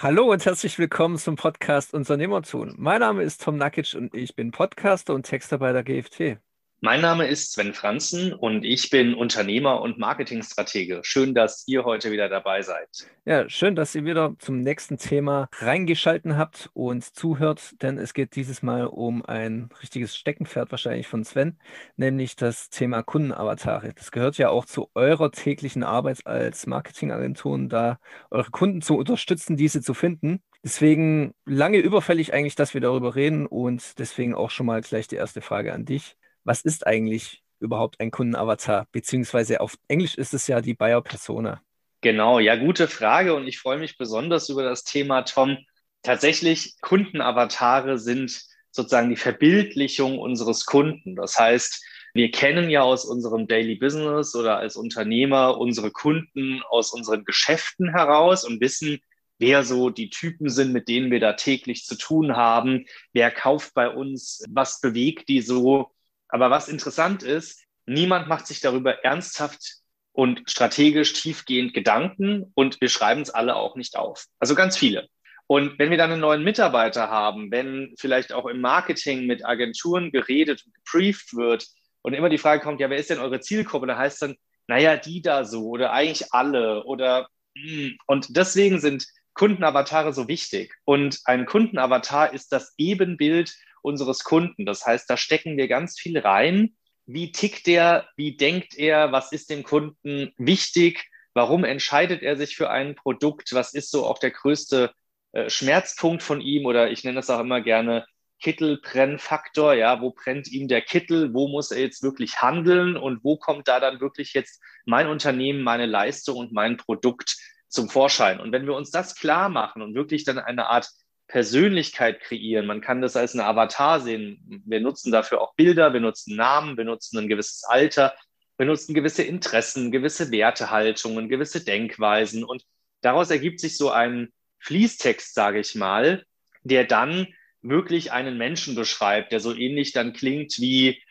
Hallo und herzlich willkommen zum Podcast Unternehmertun. Mein Name ist Tom Nakic und ich bin Podcaster und Texter bei der GFT. Mein Name ist Sven Franzen und ich bin Unternehmer und Marketingstratege. Schön, dass ihr heute wieder dabei seid. Ja, schön, dass ihr wieder zum nächsten Thema reingeschalten habt und zuhört, denn es geht dieses Mal um ein richtiges Steckenpferd wahrscheinlich von Sven, nämlich das Thema Kundenavatare. Das gehört ja auch zu eurer täglichen Arbeit als Marketingagenturen, da eure Kunden zu unterstützen, diese zu finden. Deswegen lange überfällig eigentlich, dass wir darüber reden und deswegen auch schon mal gleich die erste Frage an dich was ist eigentlich überhaupt ein Kundenavatar? Beziehungsweise auf Englisch ist es ja die Buyer Persona. Genau, ja, gute Frage und ich freue mich besonders über das Thema, Tom. Tatsächlich, Kundenavatare sind sozusagen die Verbildlichung unseres Kunden. Das heißt, wir kennen ja aus unserem Daily Business oder als Unternehmer unsere Kunden aus unseren Geschäften heraus und wissen, wer so die Typen sind, mit denen wir da täglich zu tun haben, wer kauft bei uns, was bewegt die so. Aber was interessant ist, niemand macht sich darüber ernsthaft und strategisch tiefgehend Gedanken und wir schreiben es alle auch nicht auf. Also ganz viele. Und wenn wir dann einen neuen Mitarbeiter haben, wenn vielleicht auch im Marketing mit Agenturen geredet und gebrieft wird und immer die Frage kommt, ja, wer ist denn eure Zielgruppe? Da heißt dann, naja, die da so oder eigentlich alle oder hm. und deswegen sind Kundenavatare so wichtig. Und ein Kundenavatar ist das Ebenbild unseres Kunden. Das heißt, da stecken wir ganz viel rein. Wie tickt er? Wie denkt er? Was ist dem Kunden wichtig? Warum entscheidet er sich für ein Produkt? Was ist so auch der größte äh, Schmerzpunkt von ihm? Oder ich nenne das auch immer gerne Kittelbrennfaktor. Ja, wo brennt ihm der Kittel? Wo muss er jetzt wirklich handeln? Und wo kommt da dann wirklich jetzt mein Unternehmen, meine Leistung und mein Produkt zum Vorschein? Und wenn wir uns das klar machen und wirklich dann eine Art Persönlichkeit kreieren. Man kann das als eine Avatar sehen. Wir nutzen dafür auch Bilder, wir nutzen Namen, wir nutzen ein gewisses Alter, wir nutzen gewisse Interessen, gewisse Wertehaltungen, gewisse Denkweisen. Und daraus ergibt sich so ein Fließtext, sage ich mal, der dann wirklich einen Menschen beschreibt, der so ähnlich dann klingt wie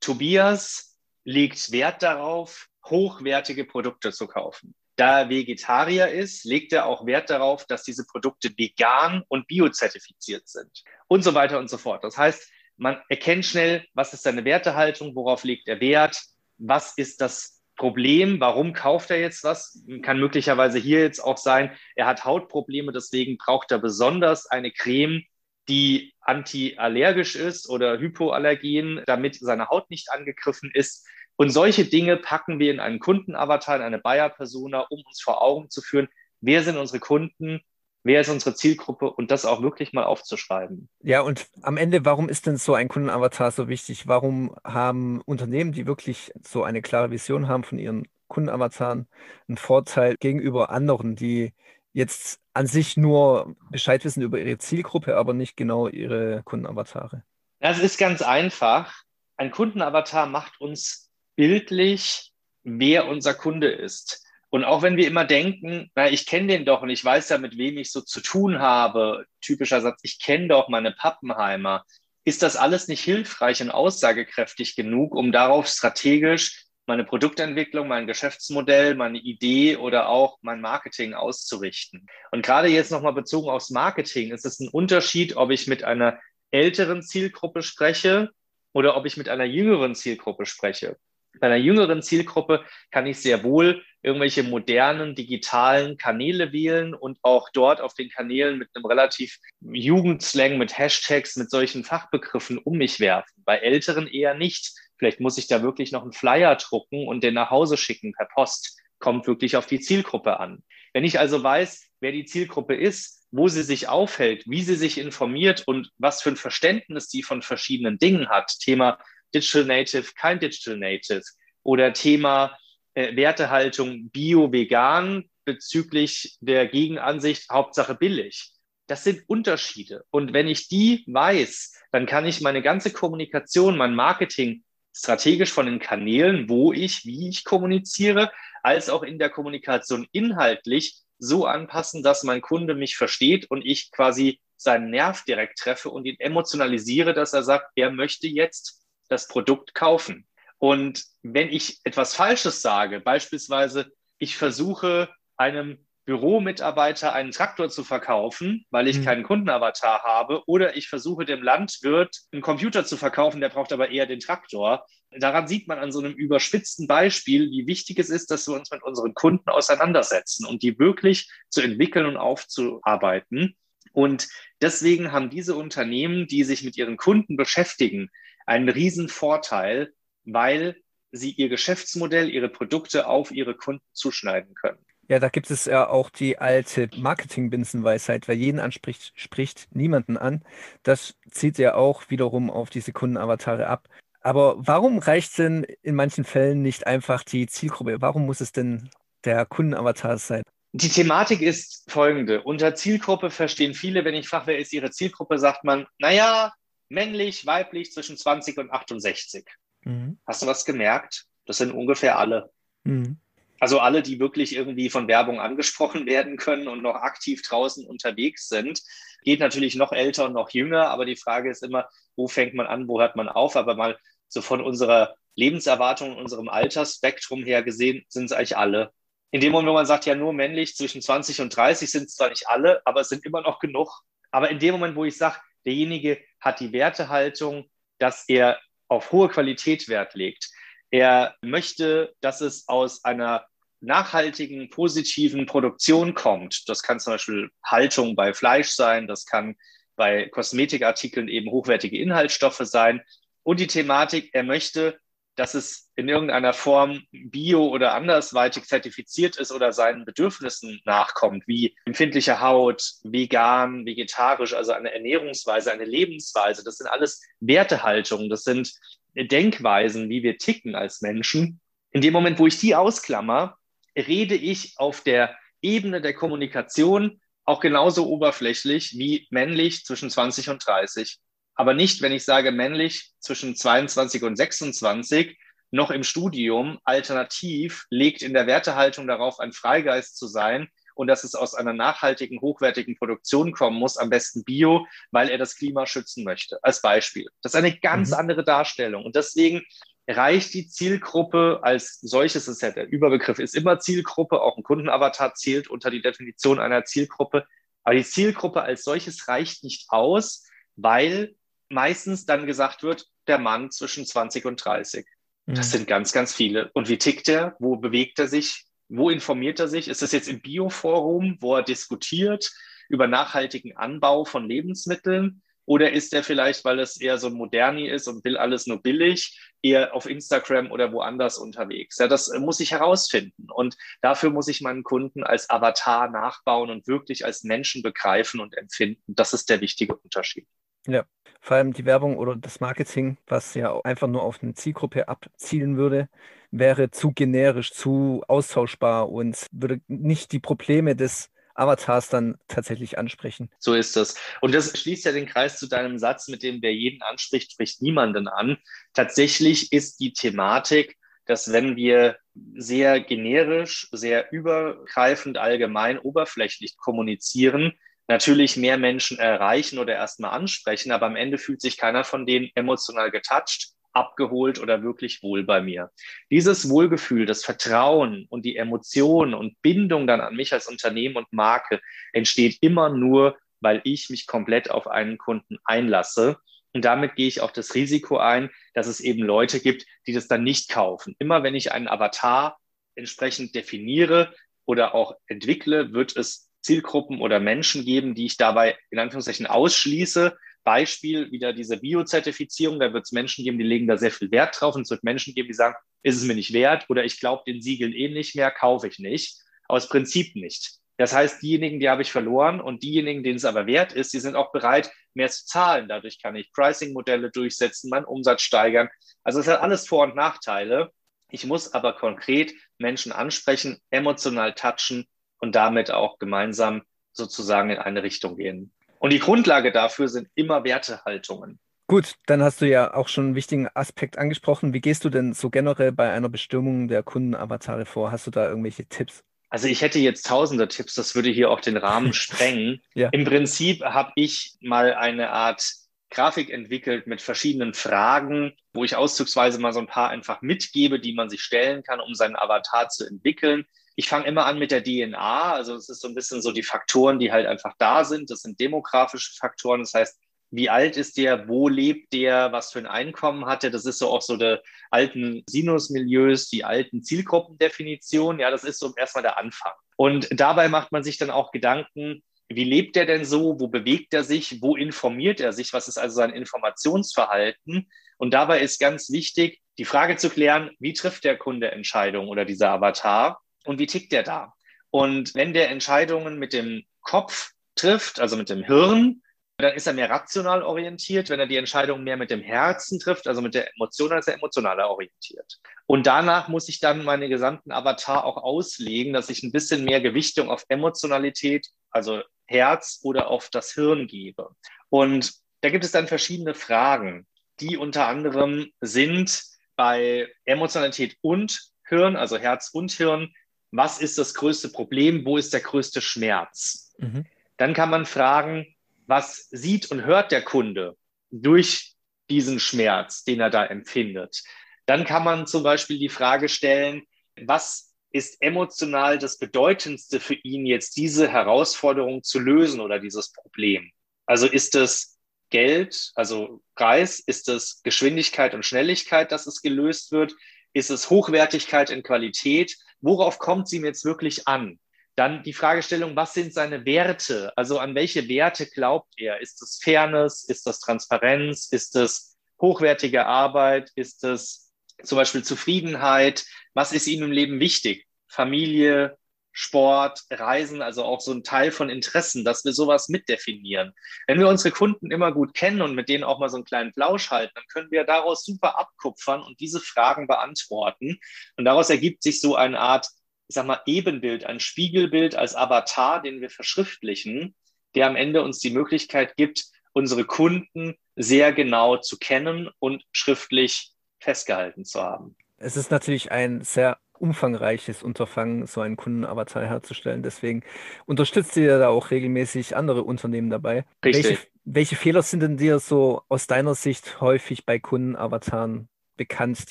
Tobias legt Wert darauf, hochwertige Produkte zu kaufen. Da er Vegetarier ist, legt er auch Wert darauf, dass diese Produkte vegan und biozertifiziert sind und so weiter und so fort. Das heißt, man erkennt schnell, was ist seine Wertehaltung, worauf legt er Wert, was ist das Problem, warum kauft er jetzt was? Kann möglicherweise hier jetzt auch sein, er hat Hautprobleme, deswegen braucht er besonders eine Creme, die antiallergisch ist oder hypoallergen, damit seine Haut nicht angegriffen ist. Und solche Dinge packen wir in einen Kundenavatar, in eine Buyer-Persona, um uns vor Augen zu führen, wer sind unsere Kunden, wer ist unsere Zielgruppe und das auch wirklich mal aufzuschreiben. Ja, und am Ende, warum ist denn so ein Kundenavatar so wichtig? Warum haben Unternehmen, die wirklich so eine klare Vision haben von ihren Kundenavataren, einen Vorteil gegenüber anderen, die jetzt an sich nur Bescheid wissen über ihre Zielgruppe, aber nicht genau ihre Kundenavatare? Das ist ganz einfach. Ein Kundenavatar macht uns bildlich, wer unser Kunde ist. Und auch wenn wir immer denken, na, ich kenne den doch und ich weiß ja, mit wem ich so zu tun habe, typischer Satz, ich kenne doch meine Pappenheimer, ist das alles nicht hilfreich und aussagekräftig genug, um darauf strategisch meine Produktentwicklung, mein Geschäftsmodell, meine Idee oder auch mein Marketing auszurichten. Und gerade jetzt nochmal bezogen aufs Marketing, ist es ein Unterschied, ob ich mit einer älteren Zielgruppe spreche oder ob ich mit einer jüngeren Zielgruppe spreche. Bei einer jüngeren Zielgruppe kann ich sehr wohl irgendwelche modernen digitalen Kanäle wählen und auch dort auf den Kanälen mit einem relativ Jugendslang, mit Hashtags, mit solchen Fachbegriffen um mich werfen. Bei älteren eher nicht. Vielleicht muss ich da wirklich noch einen Flyer drucken und den nach Hause schicken per Post. Kommt wirklich auf die Zielgruppe an. Wenn ich also weiß, wer die Zielgruppe ist, wo sie sich aufhält, wie sie sich informiert und was für ein Verständnis sie von verschiedenen Dingen hat, Thema Digital Native, kein Digital Native oder Thema äh, Wertehaltung Bio-Vegan bezüglich der Gegenansicht Hauptsache billig. Das sind Unterschiede. Und wenn ich die weiß, dann kann ich meine ganze Kommunikation, mein Marketing strategisch von den Kanälen, wo ich, wie ich kommuniziere, als auch in der Kommunikation inhaltlich so anpassen, dass mein Kunde mich versteht und ich quasi seinen Nerv direkt treffe und ihn emotionalisiere, dass er sagt, er möchte jetzt das Produkt kaufen. Und wenn ich etwas Falsches sage, beispielsweise, ich versuche einem Büromitarbeiter einen Traktor zu verkaufen, weil ich mhm. keinen Kundenavatar habe, oder ich versuche dem Landwirt einen Computer zu verkaufen, der braucht aber eher den Traktor. Daran sieht man an so einem überspitzten Beispiel, wie wichtig es ist, dass wir uns mit unseren Kunden auseinandersetzen und die wirklich zu entwickeln und aufzuarbeiten. Und deswegen haben diese Unternehmen, die sich mit ihren Kunden beschäftigen, einen riesen Vorteil, weil sie ihr Geschäftsmodell, ihre Produkte auf ihre Kunden zuschneiden können. Ja, da gibt es ja auch die alte Marketing-Binsenweisheit, wer jeden anspricht, spricht niemanden an. Das zieht ja auch wiederum auf diese Kundenavatare ab. Aber warum reicht denn in manchen Fällen nicht einfach die Zielgruppe? Warum muss es denn der Kundenavatar sein? Die Thematik ist folgende. Unter Zielgruppe verstehen viele, wenn ich frage, wer ist ihre Zielgruppe, sagt man, naja, männlich, weiblich zwischen 20 und 68. Mhm. Hast du was gemerkt? Das sind ungefähr alle. Mhm. Also alle, die wirklich irgendwie von Werbung angesprochen werden können und noch aktiv draußen unterwegs sind. Geht natürlich noch älter und noch jünger, aber die Frage ist immer, wo fängt man an, wo hört man auf? Aber mal so von unserer Lebenserwartung, unserem Altersspektrum her gesehen, sind es eigentlich alle. In dem Moment, wo man sagt, ja, nur männlich zwischen 20 und 30 sind es zwar nicht alle, aber es sind immer noch genug. Aber in dem Moment, wo ich sage, derjenige hat die Wertehaltung, dass er auf hohe Qualität Wert legt. Er möchte, dass es aus einer nachhaltigen, positiven Produktion kommt. Das kann zum Beispiel Haltung bei Fleisch sein, das kann bei Kosmetikartikeln eben hochwertige Inhaltsstoffe sein. Und die Thematik, er möchte, dass es in irgendeiner Form bio oder andersweitig zertifiziert ist oder seinen Bedürfnissen nachkommt, wie empfindliche Haut, vegan, vegetarisch, also eine Ernährungsweise, eine Lebensweise. Das sind alles Wertehaltungen, das sind Denkweisen, wie wir ticken als Menschen. In dem Moment, wo ich die ausklammer, rede ich auf der Ebene der Kommunikation auch genauso oberflächlich wie männlich zwischen 20 und 30 aber nicht, wenn ich sage männlich zwischen 22 und 26, noch im Studium, alternativ legt in der Wertehaltung darauf, ein Freigeist zu sein und dass es aus einer nachhaltigen, hochwertigen Produktion kommen muss, am besten Bio, weil er das Klima schützen möchte, als Beispiel. Das ist eine ganz mhm. andere Darstellung. Und deswegen reicht die Zielgruppe als solches, ist ja der Überbegriff, ist immer Zielgruppe, auch ein Kundenavatar zählt unter die Definition einer Zielgruppe. Aber die Zielgruppe als solches reicht nicht aus, weil meistens dann gesagt wird, der Mann zwischen 20 und 30. Das mhm. sind ganz, ganz viele. Und wie tickt er? Wo bewegt er sich? Wo informiert er sich? Ist das jetzt im Bioforum, wo er diskutiert über nachhaltigen Anbau von Lebensmitteln? Oder ist er vielleicht, weil es eher so ein Moderni ist und will alles nur billig, eher auf Instagram oder woanders unterwegs? Ja, das muss ich herausfinden. Und dafür muss ich meinen Kunden als Avatar nachbauen und wirklich als Menschen begreifen und empfinden. Das ist der wichtige Unterschied. Ja, vor allem die Werbung oder das Marketing, was ja einfach nur auf eine Zielgruppe abzielen würde, wäre zu generisch, zu austauschbar und würde nicht die Probleme des Avatars dann tatsächlich ansprechen. So ist das. Und das schließt ja den Kreis zu deinem Satz, mit dem wer jeden anspricht, spricht niemanden an. Tatsächlich ist die Thematik, dass wenn wir sehr generisch, sehr übergreifend, allgemein, oberflächlich kommunizieren, natürlich mehr Menschen erreichen oder erstmal ansprechen, aber am Ende fühlt sich keiner von denen emotional getoucht, abgeholt oder wirklich wohl bei mir. Dieses Wohlgefühl, das Vertrauen und die Emotionen und Bindung dann an mich als Unternehmen und Marke entsteht immer nur, weil ich mich komplett auf einen Kunden einlasse. Und damit gehe ich auch das Risiko ein, dass es eben Leute gibt, die das dann nicht kaufen. Immer wenn ich einen Avatar entsprechend definiere oder auch entwickle, wird es Zielgruppen oder Menschen geben, die ich dabei in Anführungszeichen ausschließe. Beispiel wieder diese Biozertifizierung, da wird es Menschen geben, die legen da sehr viel Wert drauf und es wird Menschen geben, die sagen, ist es mir nicht wert oder ich glaube den Siegeln eh nicht mehr, kaufe ich nicht. Aus Prinzip nicht. Das heißt, diejenigen, die habe ich verloren und diejenigen, denen es aber wert ist, die sind auch bereit, mehr zu zahlen. Dadurch kann ich Pricing-Modelle durchsetzen, meinen Umsatz steigern. Also es hat alles Vor- und Nachteile. Ich muss aber konkret Menschen ansprechen, emotional touchen und damit auch gemeinsam sozusagen in eine Richtung gehen. Und die Grundlage dafür sind immer Wertehaltungen. Gut, dann hast du ja auch schon einen wichtigen Aspekt angesprochen. Wie gehst du denn so generell bei einer Bestimmung der Kundenavatare vor? Hast du da irgendwelche Tipps? Also ich hätte jetzt tausende Tipps, das würde hier auch den Rahmen sprengen. ja. Im Prinzip habe ich mal eine Art Grafik entwickelt mit verschiedenen Fragen, wo ich auszugsweise mal so ein paar einfach mitgebe, die man sich stellen kann, um seinen Avatar zu entwickeln. Ich fange immer an mit der DNA. Also es ist so ein bisschen so die Faktoren, die halt einfach da sind. Das sind demografische Faktoren. Das heißt, wie alt ist der, wo lebt der, was für ein Einkommen hat er. Das ist so auch so die alten Sinusmilieus, die alten Zielgruppendefinitionen. Ja, das ist so erstmal der Anfang. Und dabei macht man sich dann auch Gedanken, wie lebt er denn so? Wo bewegt er sich? Wo informiert er sich? Was ist also sein Informationsverhalten? Und dabei ist ganz wichtig, die Frage zu klären, wie trifft der Kunde Entscheidungen oder dieser Avatar und wie tickt der da? Und wenn der Entscheidungen mit dem Kopf trifft, also mit dem Hirn, dann ist er mehr rational orientiert. Wenn er die Entscheidung mehr mit dem Herzen trifft, also mit der Emotion, dann ist er emotionaler orientiert. Und danach muss ich dann meine gesamten Avatar auch auslegen, dass ich ein bisschen mehr Gewichtung auf Emotionalität, also Herz oder auf das Hirn gebe. Und da gibt es dann verschiedene Fragen, die unter anderem sind bei Emotionalität und Hirn, also Herz und Hirn, was ist das größte Problem, wo ist der größte Schmerz? Mhm. Dann kann man fragen, was sieht und hört der Kunde durch diesen Schmerz, den er da empfindet. Dann kann man zum Beispiel die Frage stellen, was ist emotional das Bedeutendste für ihn, jetzt diese Herausforderung zu lösen oder dieses Problem? Also ist es Geld, also Preis, ist es Geschwindigkeit und Schnelligkeit, dass es gelöst wird? Ist es Hochwertigkeit in Qualität? Worauf kommt sie ihm jetzt wirklich an? Dann die Fragestellung, was sind seine Werte? Also an welche Werte glaubt er? Ist es Fairness? Ist das Transparenz? Ist es hochwertige Arbeit? Ist es zum Beispiel Zufriedenheit? Was ist ihm im Leben wichtig? Familie, Sport, Reisen, also auch so ein Teil von Interessen, dass wir sowas mitdefinieren. Wenn wir unsere Kunden immer gut kennen und mit denen auch mal so einen kleinen Plausch halten, dann können wir daraus super abkupfern und diese Fragen beantworten. Und daraus ergibt sich so eine Art ich sag mal, Ebenbild, ein Spiegelbild als Avatar, den wir verschriftlichen, der am Ende uns die Möglichkeit gibt, unsere Kunden sehr genau zu kennen und schriftlich festgehalten zu haben. Es ist natürlich ein sehr umfangreiches Unterfangen, so einen Kundenavatar herzustellen. Deswegen unterstützt ihr da auch regelmäßig andere Unternehmen dabei. Richtig. Welche, welche Fehler sind denn dir so aus deiner Sicht häufig bei Kundenavataren bekannt,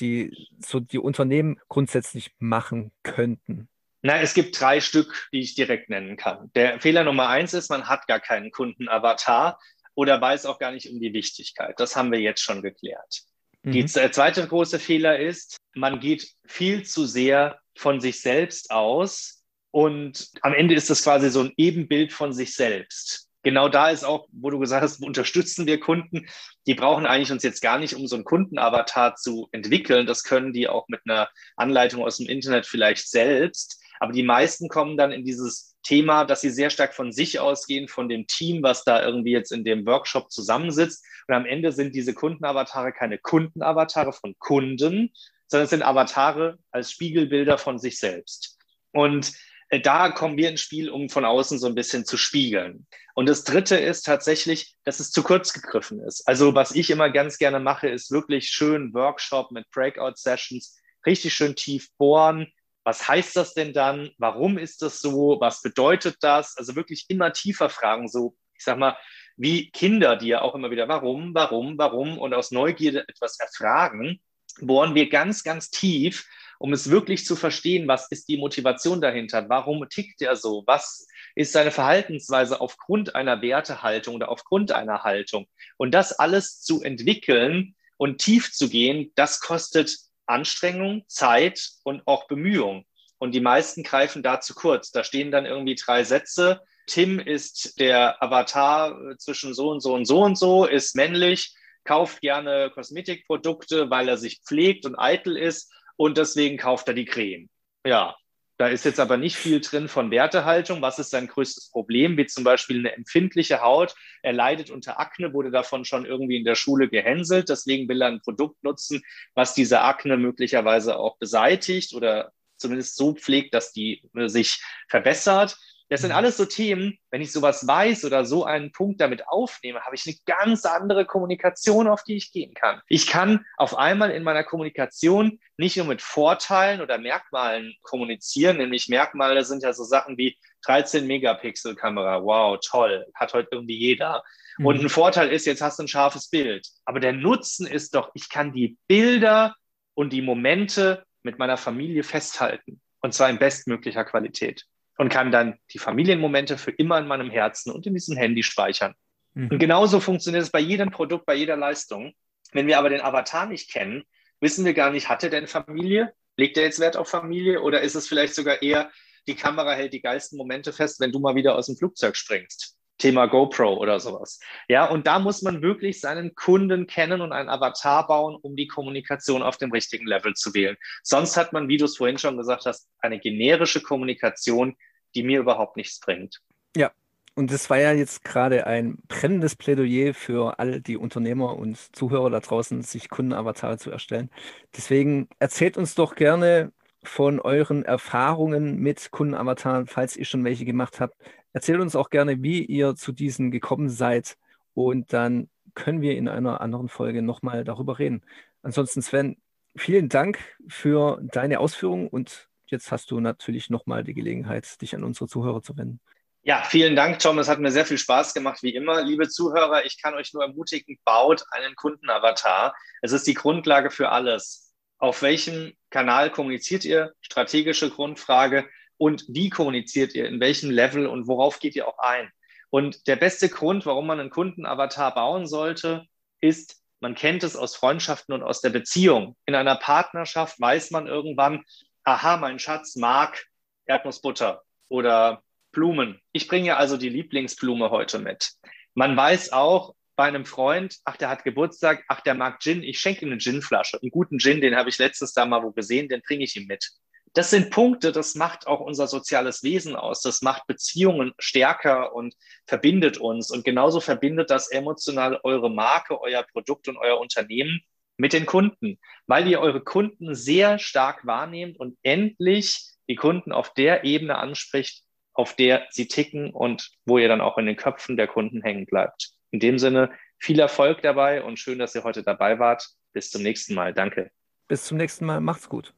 die so die Unternehmen grundsätzlich machen könnten? Na, es gibt drei Stück, die ich direkt nennen kann. Der Fehler Nummer eins ist, man hat gar keinen Kundenavatar oder weiß auch gar nicht um die Wichtigkeit. Das haben wir jetzt schon geklärt. Mhm. Die, der zweite große Fehler ist, man geht viel zu sehr von sich selbst aus und am Ende ist das quasi so ein Ebenbild von sich selbst genau da ist auch, wo du gesagt hast, unterstützen wir Kunden. Die brauchen eigentlich uns jetzt gar nicht, um so einen Kundenavatar zu entwickeln. Das können die auch mit einer Anleitung aus dem Internet vielleicht selbst. Aber die meisten kommen dann in dieses Thema, dass sie sehr stark von sich ausgehen, von dem Team, was da irgendwie jetzt in dem Workshop zusammensitzt. Und am Ende sind diese Kundenavatare keine Kundenavatare von Kunden, sondern es sind Avatare als Spiegelbilder von sich selbst. Und äh, da kommen wir ins Spiel, um von außen so ein bisschen zu spiegeln. Und das Dritte ist tatsächlich, dass es zu kurz gegriffen ist. Also was ich immer ganz gerne mache, ist wirklich schön Workshop mit Breakout-Sessions, richtig schön tief bohren. Was heißt das denn dann? Warum ist das so? Was bedeutet das? Also wirklich immer tiefer fragen, so, ich sag mal, wie Kinder, die ja auch immer wieder, warum, warum, warum und aus Neugierde etwas erfragen, bohren wir ganz, ganz tief um es wirklich zu verstehen, was ist die Motivation dahinter, warum tickt er so, was ist seine Verhaltensweise aufgrund einer Wertehaltung oder aufgrund einer Haltung. Und das alles zu entwickeln und tief zu gehen, das kostet Anstrengung, Zeit und auch Bemühung. Und die meisten greifen da zu kurz. Da stehen dann irgendwie drei Sätze. Tim ist der Avatar zwischen so und so und so und so, ist männlich, kauft gerne Kosmetikprodukte, weil er sich pflegt und eitel ist und deswegen kauft er die Creme. Ja, da ist jetzt aber nicht viel drin von Wertehaltung. Was ist sein größtes Problem? Wie zum Beispiel eine empfindliche Haut. Er leidet unter Akne, wurde davon schon irgendwie in der Schule gehänselt. Deswegen will er ein Produkt nutzen, was diese Akne möglicherweise auch beseitigt oder zumindest so pflegt, dass die äh, sich verbessert. Das sind alles so Themen, wenn ich sowas weiß oder so einen Punkt damit aufnehme, habe ich eine ganz andere Kommunikation, auf die ich gehen kann. Ich kann auf einmal in meiner Kommunikation nicht nur mit Vorteilen oder Merkmalen kommunizieren, nämlich Merkmale sind ja so Sachen wie 13 Megapixel Kamera, wow, toll, hat heute irgendwie jeder. Mhm. Und ein Vorteil ist, jetzt hast du ein scharfes Bild. Aber der Nutzen ist doch, ich kann die Bilder und die Momente mit meiner Familie festhalten. und zwar in bestmöglicher Qualität und kann dann die Familienmomente für immer in meinem Herzen und in diesem Handy speichern. Mhm. Und genauso funktioniert es bei jedem Produkt, bei jeder Leistung. Wenn wir aber den Avatar nicht kennen, wissen wir gar nicht, hat er denn Familie? Legt er jetzt Wert auf Familie oder ist es vielleicht sogar eher, die Kamera hält die geilsten Momente fest, wenn du mal wieder aus dem Flugzeug springst? Thema GoPro oder sowas. Ja, und da muss man wirklich seinen Kunden kennen und einen Avatar bauen, um die Kommunikation auf dem richtigen Level zu wählen. Sonst hat man, wie du es vorhin schon gesagt hast, eine generische Kommunikation, die mir überhaupt nichts bringt. Ja, und das war ja jetzt gerade ein brennendes Plädoyer für all die Unternehmer und Zuhörer da draußen, sich Kundenavatare zu erstellen. Deswegen erzählt uns doch gerne von euren Erfahrungen mit Kundenavataren, falls ihr schon welche gemacht habt. Erzählt uns auch gerne, wie ihr zu diesen gekommen seid. Und dann können wir in einer anderen Folge nochmal darüber reden. Ansonsten, Sven, vielen Dank für deine Ausführungen und jetzt hast du natürlich nochmal die Gelegenheit, dich an unsere Zuhörer zu wenden. Ja, vielen Dank, Tom. Es hat mir sehr viel Spaß gemacht, wie immer. Liebe Zuhörer, ich kann euch nur ermutigen, baut einen Kundenavatar. Es ist die Grundlage für alles. Auf welchem Kanal kommuniziert ihr? Strategische Grundfrage. Und wie kommuniziert ihr? In welchem Level und worauf geht ihr auch ein? Und der beste Grund, warum man einen Kundenavatar bauen sollte, ist, man kennt es aus Freundschaften und aus der Beziehung. In einer Partnerschaft weiß man irgendwann, aha, mein Schatz mag Erdnussbutter oder Blumen. Ich bringe also die Lieblingsblume heute mit. Man weiß auch bei einem Freund, ach, der hat Geburtstag, ach, der mag Gin, ich schenke ihm eine Ginflasche. Einen guten Gin, den habe ich letztes Jahr mal wo gesehen, den bringe ich ihm mit. Das sind Punkte, das macht auch unser soziales Wesen aus. Das macht Beziehungen stärker und verbindet uns. Und genauso verbindet das emotional eure Marke, euer Produkt und euer Unternehmen mit den Kunden, weil ihr eure Kunden sehr stark wahrnehmt und endlich die Kunden auf der Ebene anspricht, auf der sie ticken und wo ihr dann auch in den Köpfen der Kunden hängen bleibt. In dem Sinne, viel Erfolg dabei und schön, dass ihr heute dabei wart. Bis zum nächsten Mal. Danke. Bis zum nächsten Mal. Macht's gut.